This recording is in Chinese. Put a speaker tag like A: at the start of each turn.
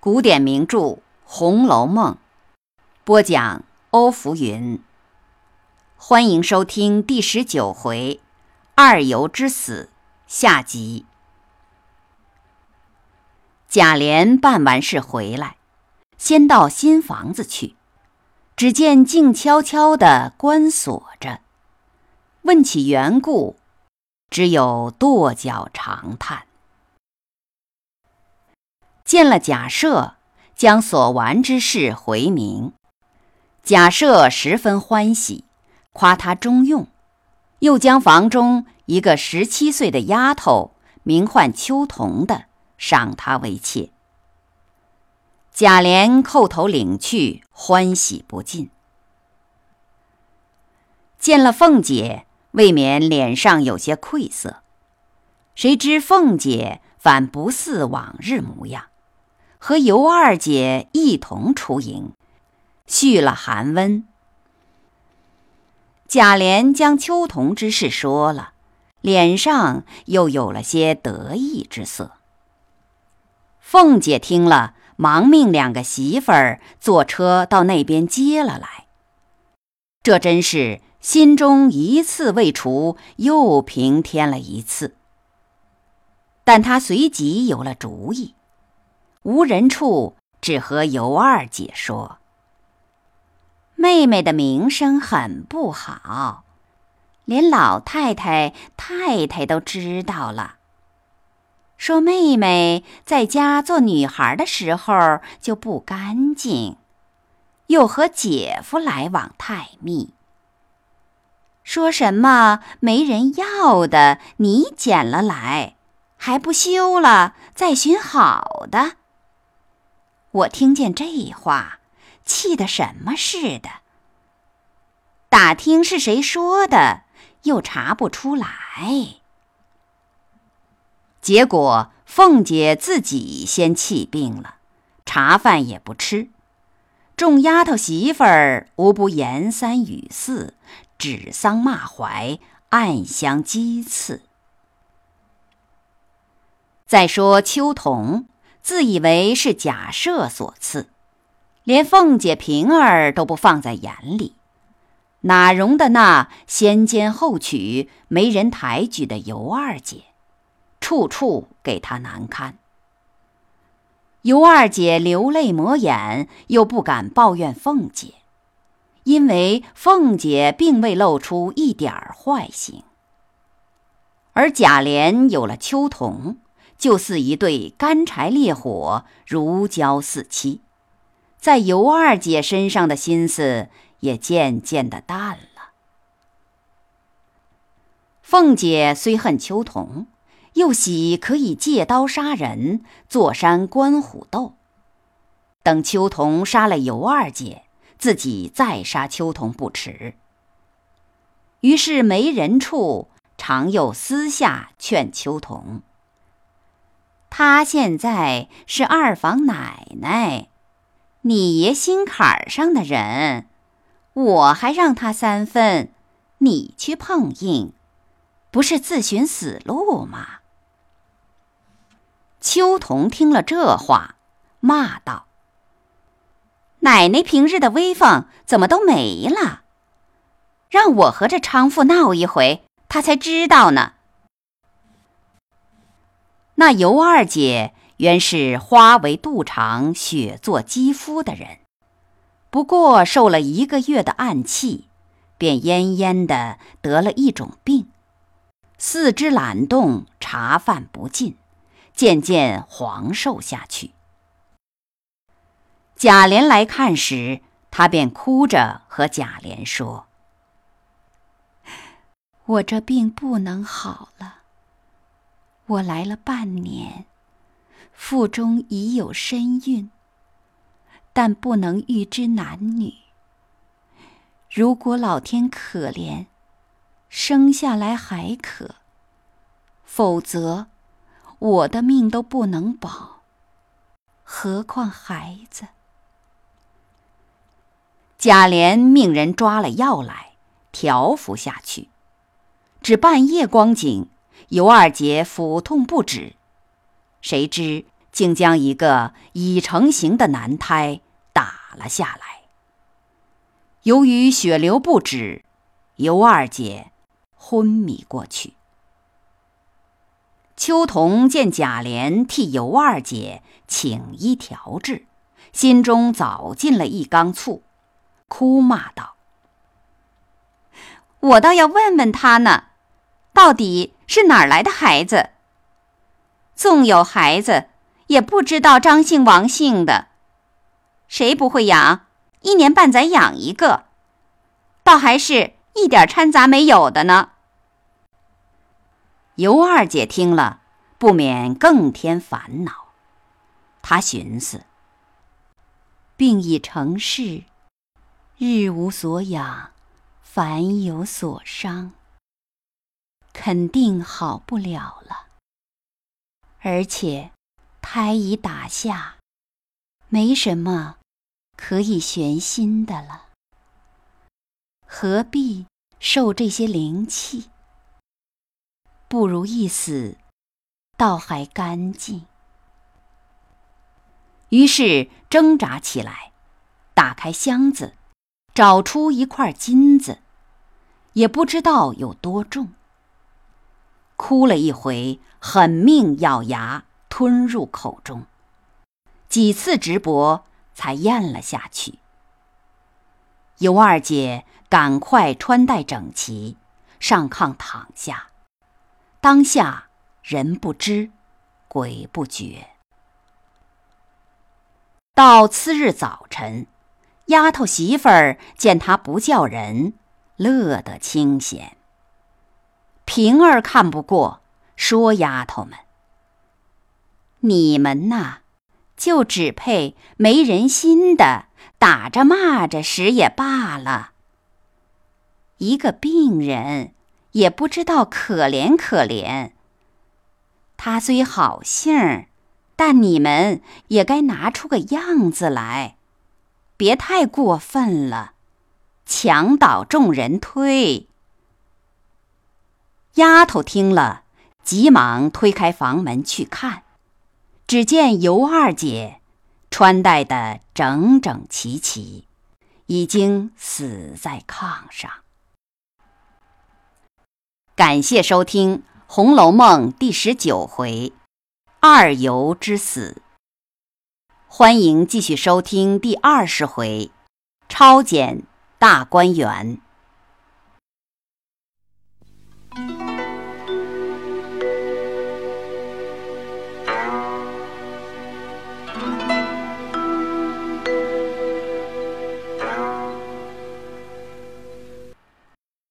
A: 古典名著《红楼梦》，播讲欧福云。欢迎收听第十九回“二尤之死”下集。贾琏办完事回来，先到新房子去，只见静悄悄的关锁着。问起缘故，只有跺脚长叹。见了贾赦，将所完之事回明。贾赦十分欢喜，夸他中用，又将房中一个十七岁的丫头，名唤秋桐的，赏他为妾。贾琏叩头领去，欢喜不尽。见了凤姐，未免脸上有些愧色，谁知凤姐反不似往日模样。和尤二姐一同出营，续了寒温。贾琏将秋桐之事说了，脸上又有了些得意之色。凤姐听了，忙命两个媳妇儿坐车到那边接了来。这真是心中一次未除，又平添了一次。但她随即有了主意。无人处，只和尤二姐说：“妹妹的名声很不好，连老太太、太太都知道了。说妹妹在家做女孩的时候就不干净，又和姐夫来往太密。说什么没人要的，你捡了来，还不休了，再寻好的。”我听见这话，气得什么似的。打听是谁说的，又查不出来。结果凤姐自己先气病了，茶饭也不吃。众丫头媳妇儿无不言三语四，指桑骂槐，暗相讥刺。再说秋桐。自以为是假设所赐，连凤姐、平儿都不放在眼里，哪容得那先奸后娶、没人抬举的尤二姐，处处给她难堪。尤二姐流泪抹眼，又不敢抱怨凤姐，因为凤姐并未露出一点坏心，而贾琏有了秋桐。就似一对干柴烈火，如胶似漆，在尤二姐身上的心思也渐渐的淡了。凤姐虽恨秋桐，又喜可以借刀杀人，坐山观虎斗。等秋桐杀了尤二姐，自己再杀秋桐不迟。于是没人处，常又私下劝秋桐。她现在是二房奶奶，你爷心坎儿上的人，我还让他三分，你去碰硬，不是自寻死路吗？秋桐听了这话，骂道：“奶奶平日的威风怎么都没了？让我和这娼妇闹一回，她才知道呢。”那尤二姐原是花为肚肠、血作肌肤的人，不过受了一个月的暗气，便恹恹的得了一种病，四肢懒动，茶饭不进，渐渐黄瘦下去。贾琏来看时，他便哭着和贾琏说：“我这病不能好了。”我来了半年，腹中已有身孕，但不能预知男女。如果老天可怜，生下来还可；否则，我的命都不能保，何况孩子？贾琏命人抓了药来调服下去，只半夜光景。尤二姐腹痛不止，谁知竟将一个已成型的男胎打了下来。由于血流不止，尤二姐昏迷过去。秋桐见贾琏替尤二姐请医调治，心中早进了一缸醋，哭骂道：“我倒要问问他呢，到底是哪儿来的孩子？纵有孩子，也不知道张姓王姓的，谁不会养？一年半载养一个，倒还是一点掺杂没有的呢。”尤二姐听了，不免更添烦恼。她寻思：病已成事，日无所养，烦有所伤，肯定好不了了。而且胎已打下，没什么可以悬心的了，何必受这些灵气？不如一死，倒还干净。于是挣扎起来，打开箱子，找出一块金子，也不知道有多重。哭了一回，狠命咬牙吞入口中，几次直搏才咽了下去。尤二姐赶快穿戴整齐，上炕躺下。当下人不知，鬼不觉。到次日早晨，丫头媳妇儿见他不叫人，乐得清闲。平儿看不过，说：“丫头们，你们呐，就只配没人心的打着骂着使也罢了。一个病人。”也不知道可怜可怜。他虽好性儿，但你们也该拿出个样子来，别太过分了，墙倒众人推。丫头听了，急忙推开房门去看，只见尤二姐穿戴的整整齐齐，已经死在炕上。感谢收听《红楼梦》第十九回“二尤之死”。欢迎继续收听第二十回“超检大观园”。